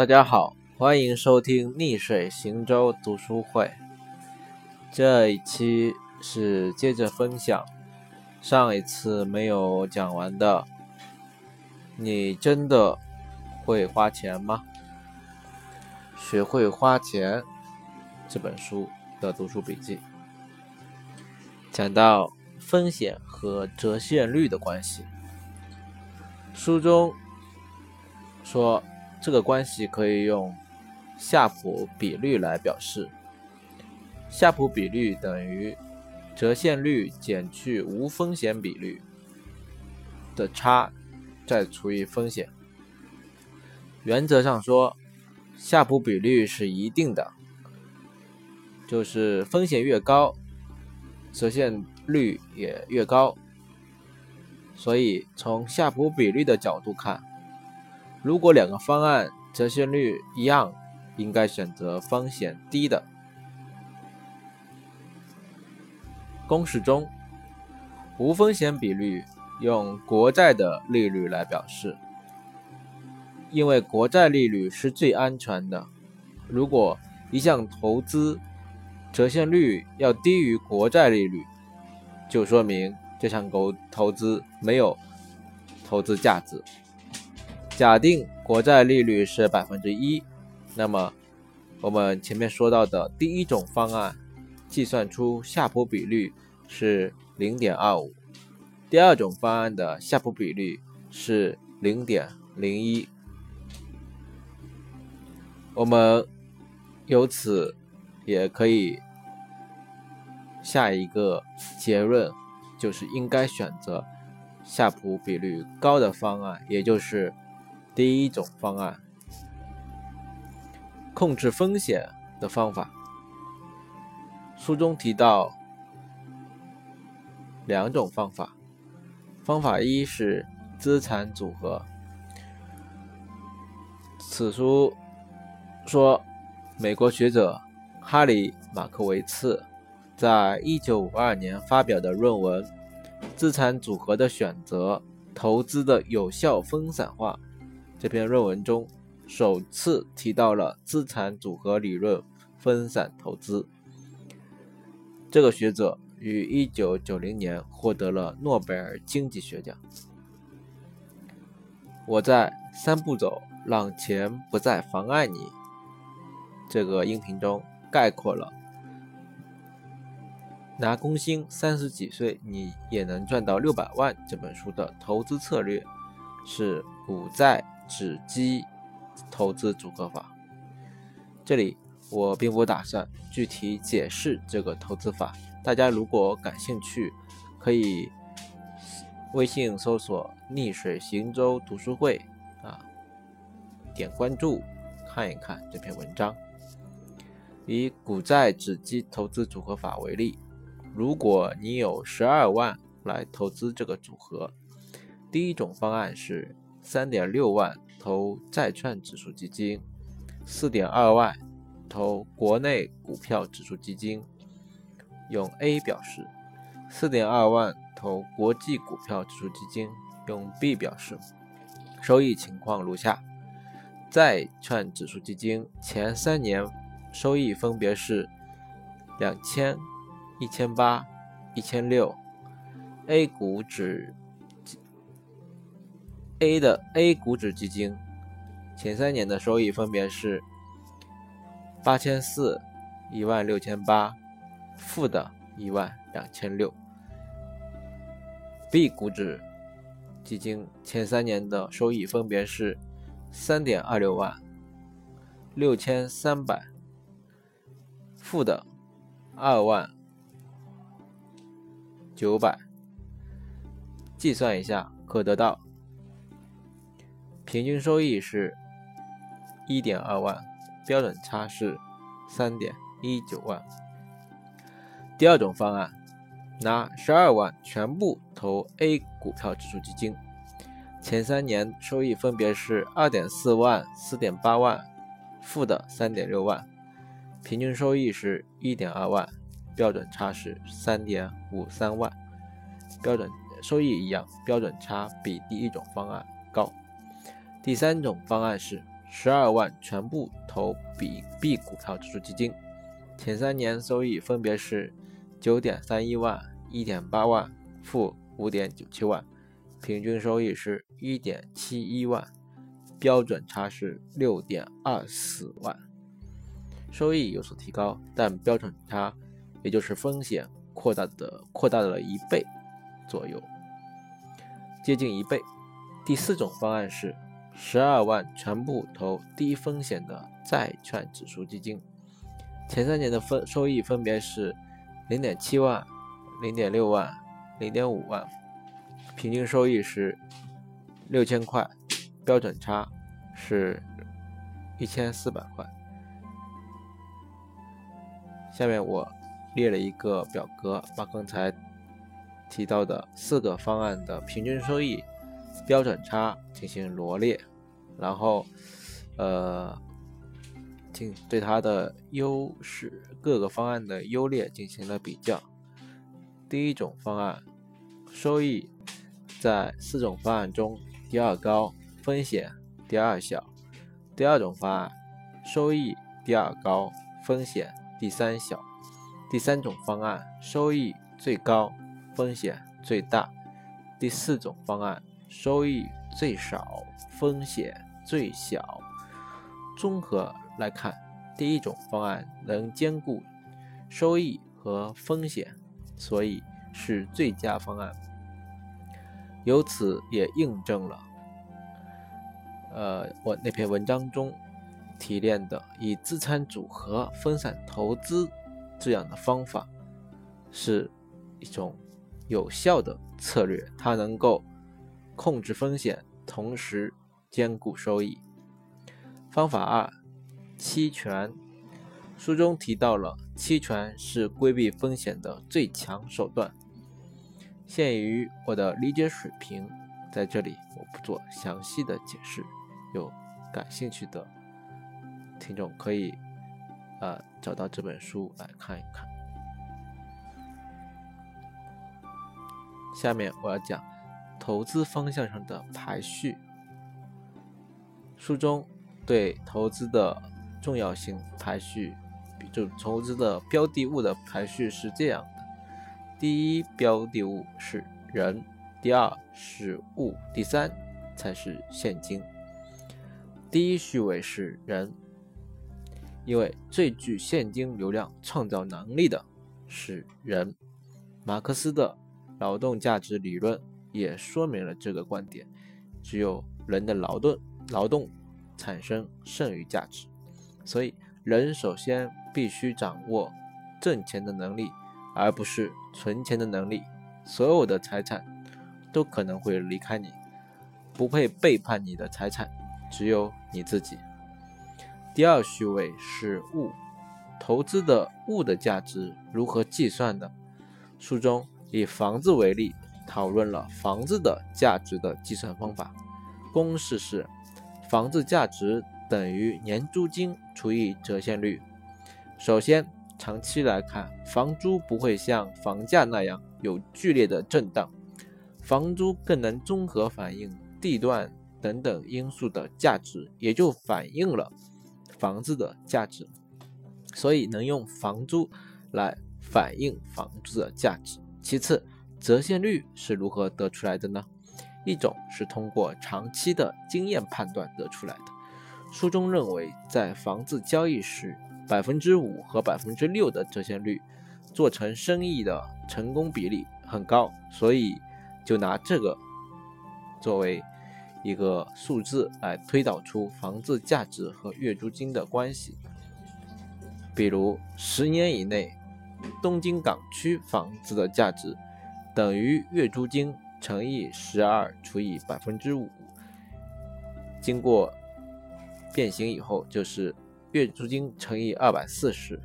大家好，欢迎收听逆水行舟读书会。这一期是接着分享上一次没有讲完的。你真的会花钱吗？学会花钱这本书的读书笔记，讲到风险和折现率的关系。书中说。这个关系可以用夏普比率来表示，夏普比率等于折现率减去无风险比率的差，再除以风险。原则上说，夏普比率是一定的，就是风险越高，折现率也越高。所以从夏普比率的角度看。如果两个方案折现率一样，应该选择风险低的。公式中，无风险比率用国债的利率来表示，因为国债利率是最安全的。如果一项投资折现率要低于国债利率，就说明这项投投资没有投资价值。假定国债利率是百分之一，那么我们前面说到的第一种方案计算出夏普比率是零点二五，第二种方案的夏普比率是零点零一。我们由此也可以下一个结论，就是应该选择夏普比率高的方案，也就是。第一种方案，控制风险的方法。书中提到两种方法。方法一是资产组合。此书说，美国学者哈里马克维茨在一九五二年发表的论文《资产组合的选择：投资的有效分散化》。这篇论文中首次提到了资产组合理论分散投资。这个学者于1990年获得了诺贝尔经济学奖。我在三步走让钱不再妨碍你这个音频中概括了拿工薪三十几岁你也能赚到六百万这本书的投资策略是股债。纸基投资组合法，这里我并不打算具体解释这个投资法，大家如果感兴趣，可以微信搜索“逆水行舟读书会”啊，点关注看一看这篇文章。以股债纸基投资组合法为例，如果你有十二万来投资这个组合，第一种方案是。三点六万投债券指数基金，四点二万投国内股票指数基金，用 A 表示；四点二万投国际股票指数基金，用 B 表示。收益情况如下：债券指数基金前三年收益分别是两千、一千八、一千六；A 股指 A 的 A 股指基金前三年的收益分别是八千四、一万六千八，负的一万两千六。B 股指基金前三年的收益分别是三点二六万、六千三百，负的二万九百。计算一下，可得到。平均收益是一点二万，标准差是三点一九万。第二种方案，拿十二万全部投 A 股票指数基金，前三年收益分别是二点四万、四点八万，负的三点六万，平均收益是一点二万，标准差是三点五三万。标准收益一样，标准差比第一种方案高。第三种方案是十二万全部投比 B 股票指数基金，前三年收益分别是九点三一万、一点八万、负五点九七万，平均收益是一点七一万，标准差是六点二四万，收益有所提高，但标准差也就是风险扩大的扩大了一倍左右，接近一倍。第四种方案是十二万全部投低风险的债券指数基金，前三年的分收益分别是零点七万、零点六万、零点五万，平均收益是六千块，标准差是一千四百块。下面我列了一个表格，把刚才提到的四个方案的平均收益。标准差进行罗列，然后，呃，进对它的优势各个方案的优劣进行了比较。第一种方案收益在四种方案中第二高，风险第二小；第二种方案收益第二高，风险第三小；第三种方案收益最高，风险最大；第四种方案。收益最少，风险最小。综合来看，第一种方案能兼顾收益和风险，所以是最佳方案。由此也印证了，呃，我那篇文章中提炼的以资产组合分散投资这样的方法是一种有效的策略，它能够。控制风险，同时兼顾收益。方法二，期权。书中提到了期权是规避风险的最强手段。限于我的理解水平，在这里我不做详细的解释。有感兴趣的听众可以呃找到这本书来看一看。下面我要讲。投资方向上的排序，书中对投资的重要性排序，就投资的标的物的排序是这样的：第一标的物是人，第二是物，第三才是现金。第一序位是人，因为最具现金流量创造能力的是人。马克思的劳动价值理论。也说明了这个观点：只有人的劳动劳动产生剩余价值，所以人首先必须掌握挣钱的能力，而不是存钱的能力。所有的财产都可能会离开你，不配背叛你的财产，只有你自己。第二序位是物，投资的物的价值如何计算的？书中以房子为例。讨论了房子的价值的计算方法，公式是房子价值等于年租金除以折现率。首先，长期来看，房租不会像房价那样有剧烈的震荡，房租更能综合反映地段等等因素的价值，也就反映了房子的价值，所以能用房租来反映房子的价值。其次，折现率是如何得出来的呢？一种是通过长期的经验判断得出来的。书中认为，在房子交易时，百分之五和百分之六的折现率，做成生意的成功比例很高，所以就拿这个作为一个数字来推导出房子价值和月租金的关系。比如，十年以内，东京港区房子的价值。等于月租金乘以十二除以百分之五，经过变形以后就是月租金乘以二百四十。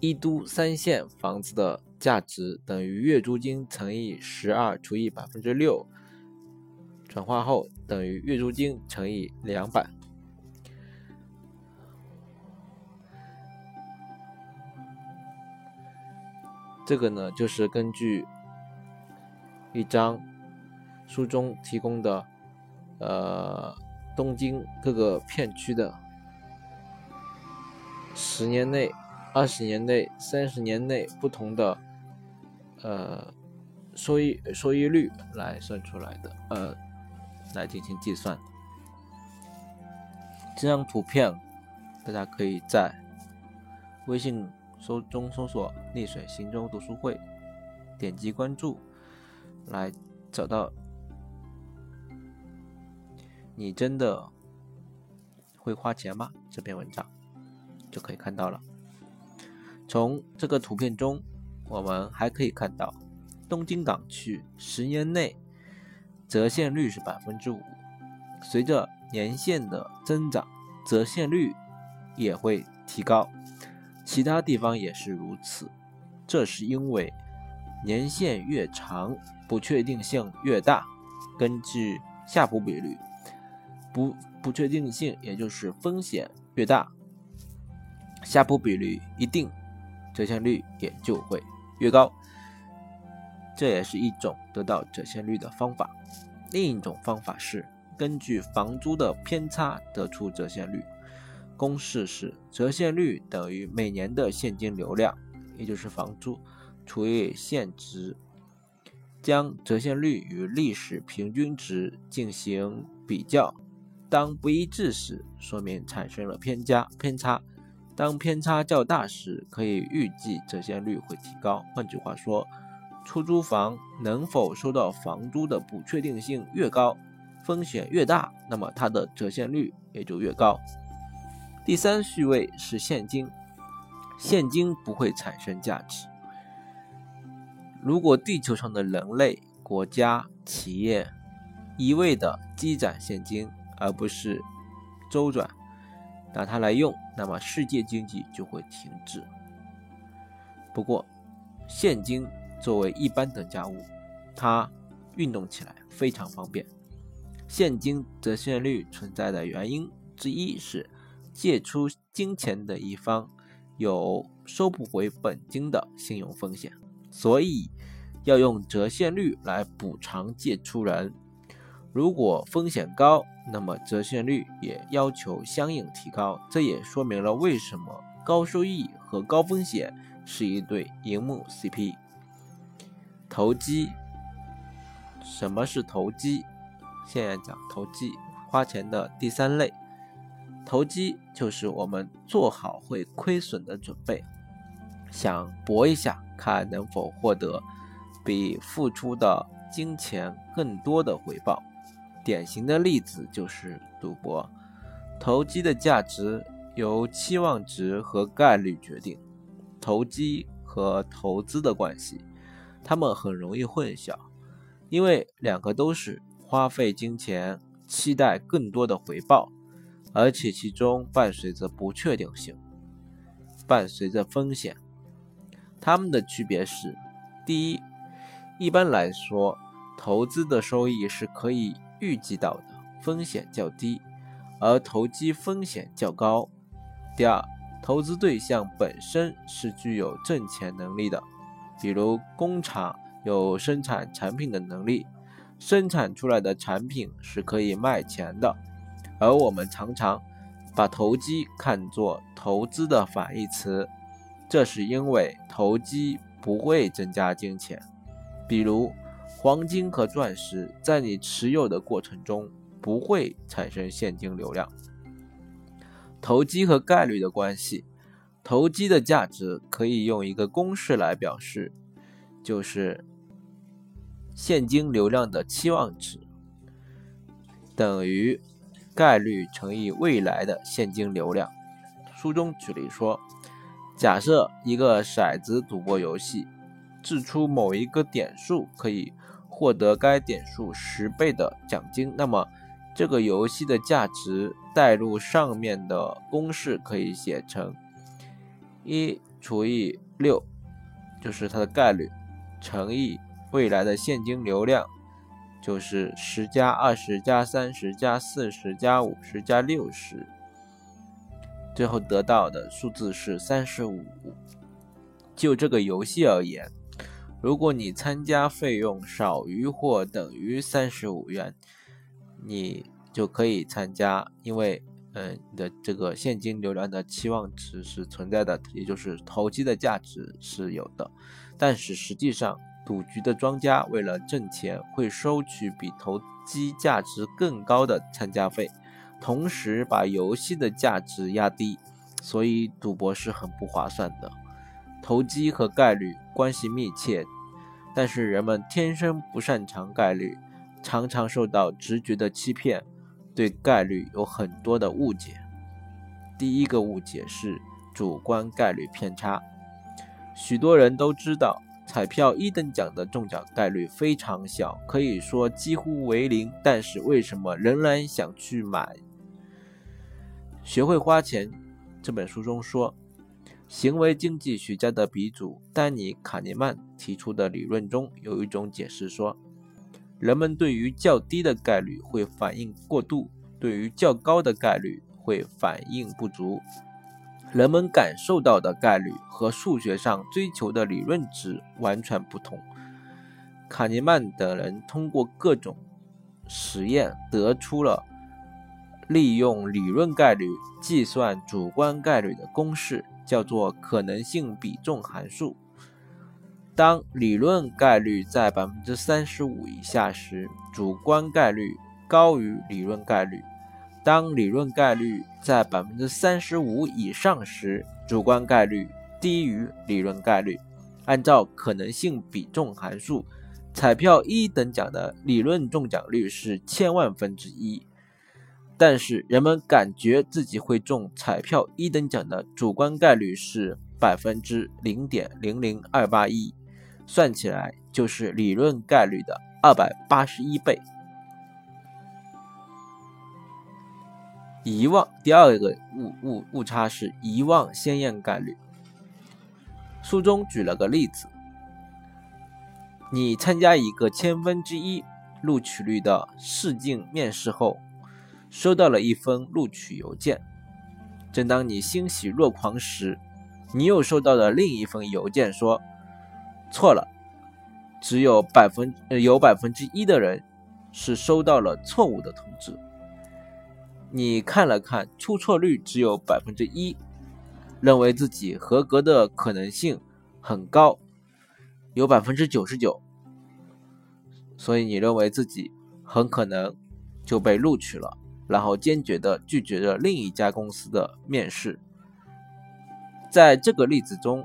一都三线房子的价值等于月租金乘以十二除以百分之六，转化后等于月租金乘以两百。这个呢，就是根据一张书中提供的，呃，东京各个片区的十年内、二十年内、三十年内不同的呃收益收益率来算出来的，呃，来进行计算。这张图片大家可以在微信搜中搜索“丽水行舟读书会”，点击关注，来找到。你真的会花钱吗？这篇文章就可以看到了。从这个图片中，我们还可以看到，东京港区十年内折现率是百分之五，随着年限的增长，折现率也会提高。其他地方也是如此，这是因为年限越长，不确定性越大。根据夏普比率。不不确定性，也就是风险越大，夏普比率一定，折现率也就会越高。这也是一种得到折现率的方法。另一种方法是根据房租的偏差得出折现率。公式是折现率等于每年的现金流量，也就是房租除以现值，将折现率与历史平均值进行比较。当不一致时，说明产生了偏加偏差；当偏差较大时，可以预计折现率会提高。换句话说，出租房能否收到房租的不确定性越高，风险越大，那么它的折现率也就越高。第三序位是现金，现金不会产生价值。如果地球上的人类、国家、企业一味的积攒现金，而不是周转，拿它来用，那么世界经济就会停滞。不过，现金作为一般等价物，它运动起来非常方便。现金折现率存在的原因之一是，借出金钱的一方有收不回本金的信用风险，所以要用折现率来补偿借出人。如果风险高，那么折现率也要求相应提高。这也说明了为什么高收益和高风险是一对荧幕 CP。投机，什么是投机？现在讲投机，花钱的第三类。投机就是我们做好会亏损的准备，想搏一下，看能否获得比付出的金钱更多的回报。典型的例子就是赌博，投机的价值由期望值和概率决定。投机和投资的关系，他们很容易混淆，因为两个都是花费金钱，期待更多的回报，而且其中伴随着不确定性，伴随着风险。它们的区别是：第一，一般来说，投资的收益是可以。预计到的风险较低，而投机风险较高。第二，投资对象本身是具有挣钱能力的，比如工厂有生产产品的能力，生产出来的产品是可以卖钱的。而我们常常把投机看作投资的反义词，这是因为投机不会增加金钱，比如。黄金和钻石在你持有的过程中不会产生现金流量。投机和概率的关系，投机的价值可以用一个公式来表示，就是现金流量的期望值等于概率乘以未来的现金流量。书中举例说，假设一个骰子赌博游戏，掷出某一个点数可以。获得该点数十倍的奖金，那么这个游戏的价值代入上面的公式可以写成一除以六，就是它的概率，乘以未来的现金流量，就是十加二十加三十加四十加五十加六十，最后得到的数字是三十五。就这个游戏而言。如果你参加费用少于或等于三十五元，你就可以参加，因为嗯你的这个现金流量的期望值是存在的，也就是投机的价值是有的。但是实际上，赌局的庄家为了挣钱，会收取比投机价值更高的参加费，同时把游戏的价值压低，所以赌博是很不划算的。投机和概率关系密切，但是人们天生不擅长概率，常常受到直觉的欺骗，对概率有很多的误解。第一个误解是主观概率偏差。许多人都知道，彩票一等奖的中奖概率非常小，可以说几乎为零。但是为什么仍然想去买？学会花钱这本书中说，行为经济学家的鼻祖丹尼·卡尼曼提出的理论中有一种解释说，人们对于较低的概率会反应过度，对于较高的概率会反应不足。人们感受到的概率和数学上追求的理论值完全不同。卡尼曼等人通过各种实验得出了利用理论概率计算主观概率的公式，叫做可能性比重函数。当理论概率在百分之三十五以下时，主观概率高于理论概率。当理论概率在百分之三十五以上时，主观概率低于理论概率。按照可能性比重函数，彩票一等奖的理论中奖率是千万分之一，但是人们感觉自己会中彩票一等奖的主观概率是百分之零点零零二八一，算起来就是理论概率的二百八十一倍。遗忘第二个误误误差是遗忘鲜艳概率。书中举了个例子：你参加一个千分之一录取率的试镜面试后，收到了一封录取邮件。正当你欣喜若狂时，你又收到了另一封邮件，说错了，只有百分有百分之一的人是收到了错误的通知。你看了看，出错率只有百分之一，认为自己合格的可能性很高，有百分之九十九，所以你认为自己很可能就被录取了，然后坚决的拒绝了另一家公司的面试。在这个例子中，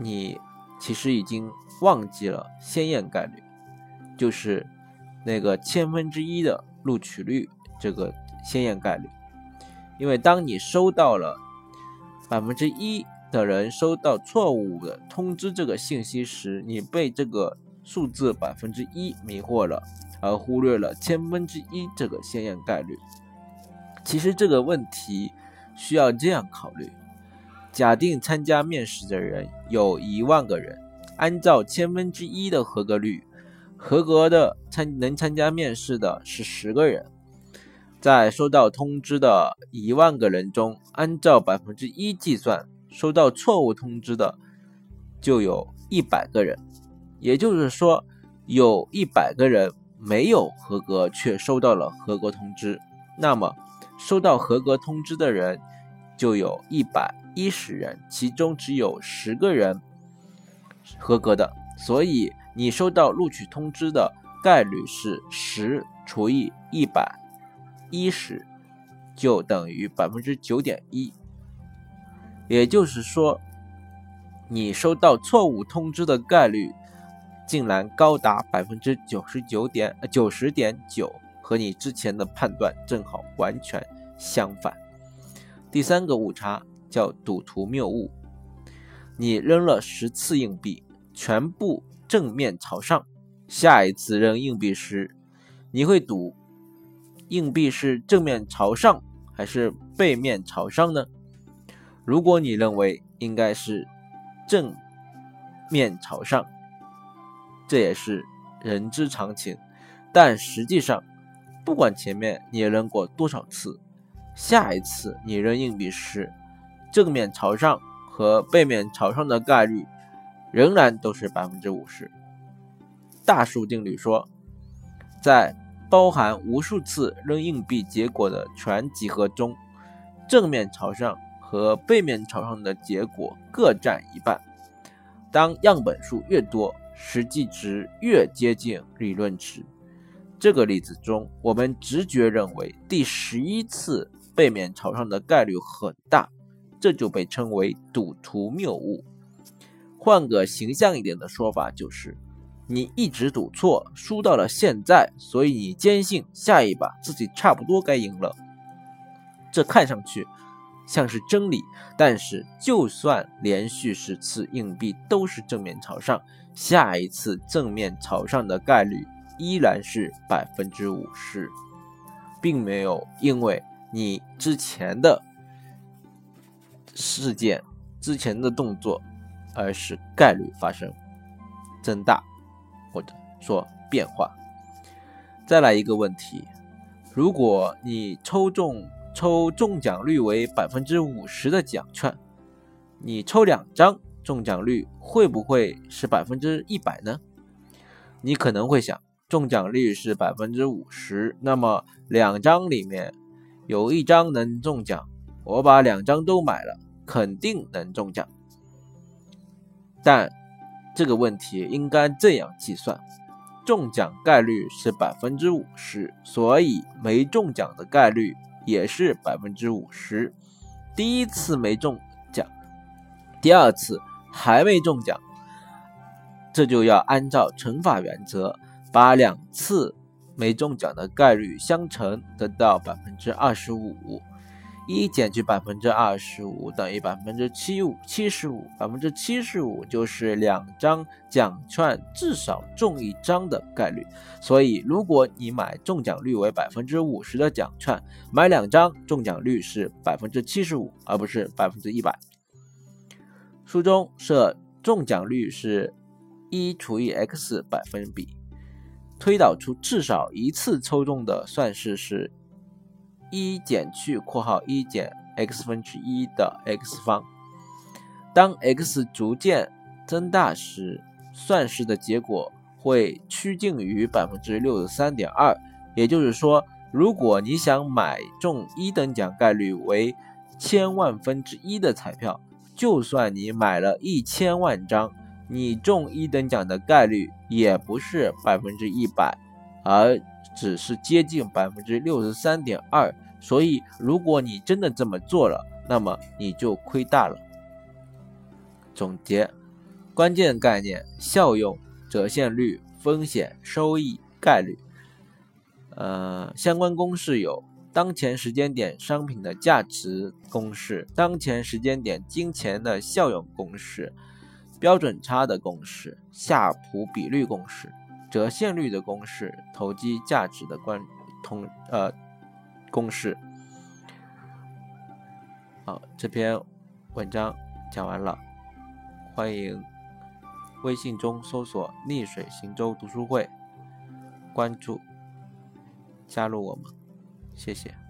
你其实已经忘记了鲜艳概率，就是那个千分之一的录取率这个。鲜艳概率，因为当你收到了百分之一的人收到错误的通知这个信息时，你被这个数字百分之一迷惑了，而忽略了千分之一这个鲜艳概率。其实这个问题需要这样考虑：假定参加面试的人有一万个人，按照千分之一的合格率，合格的参能参加面试的是十个人。在收到通知的一万个人中，按照百分之一计算，收到错误通知的就有一百个人。也就是说，有一百个人没有合格，却收到了合格通知。那么，收到合格通知的人就有一百一十人，其中只有十个人合格的。所以，你收到录取通知的概率是十除以一百。一十就等于百分之九点一，也就是说，你收到错误通知的概率竟然高达百分之九十九点九十点九，和你之前的判断正好完全相反。第三个误差叫赌徒谬误，你扔了十次硬币，全部正面朝上，下一次扔硬币时，你会赌。硬币是正面朝上还是背面朝上呢？如果你认为应该是正面朝上，这也是人之常情。但实际上，不管前面你扔过多少次，下一次你扔硬币时，正面朝上和背面朝上的概率仍然都是百分之五十。大数定律说，在包含无数次扔硬币结果的全集合中，正面朝上和背面朝上的结果各占一半。当样本数越多，实际值越接近理论值。这个例子中，我们直觉认为第十一次背面朝上的概率很大，这就被称为赌徒谬误。换个形象一点的说法，就是你一直赌错，输到了现在，所以你坚信下一把自己差不多该赢了。这看上去像是真理，但是就算连续十次硬币都是正面朝上，下一次正面朝上的概率。依然是百分之五十，并没有因为你之前的事件、之前的动作而使概率发生增大或者说变化。再来一个问题：如果你抽中抽中奖率为百分之五十的奖券，你抽两张，中奖率会不会是百分之一百呢？你可能会想。中奖率是百分之五十，那么两张里面有一张能中奖，我把两张都买了，肯定能中奖。但这个问题应该这样计算：中奖概率是百分之五十，所以没中奖的概率也是百分之五十。第一次没中奖，第二次还没中奖，这就要按照乘法原则。把两次没中奖的概率相乘，得到百分之二十五。一减去百分之二十五等于百分之七五，七十五。百分之七十五就是两张奖券至少中一张的概率。所以，如果你买中奖率为百分之五十的奖券，买两张中奖率是百分之七十五，而不是百分之一百。书中设中奖率是一除以 x 百分比。推导出至少一次抽中的算式是一减去括号一减 x 分之一的 x 方。当 x 逐渐增大时，算式的结果会趋近于百分之六十三点二。也就是说，如果你想买中一等奖概率为千万分之一的彩票，就算你买了一千万张。你中一等奖的概率也不是百分之一百，而只是接近百分之六十三点二。所以，如果你真的这么做了，那么你就亏大了。总结：关键概念：效用、折现率、风险、收益、概率。呃，相关公式有：当前时间点商品的价值公式，当前时间点金钱的效用公式。标准差的公式、夏普比率公式、折现率的公式、投机价值的关同呃公式。好，这篇文章讲完了，欢迎微信中搜索“逆水行舟读书会”，关注加入我们，谢谢。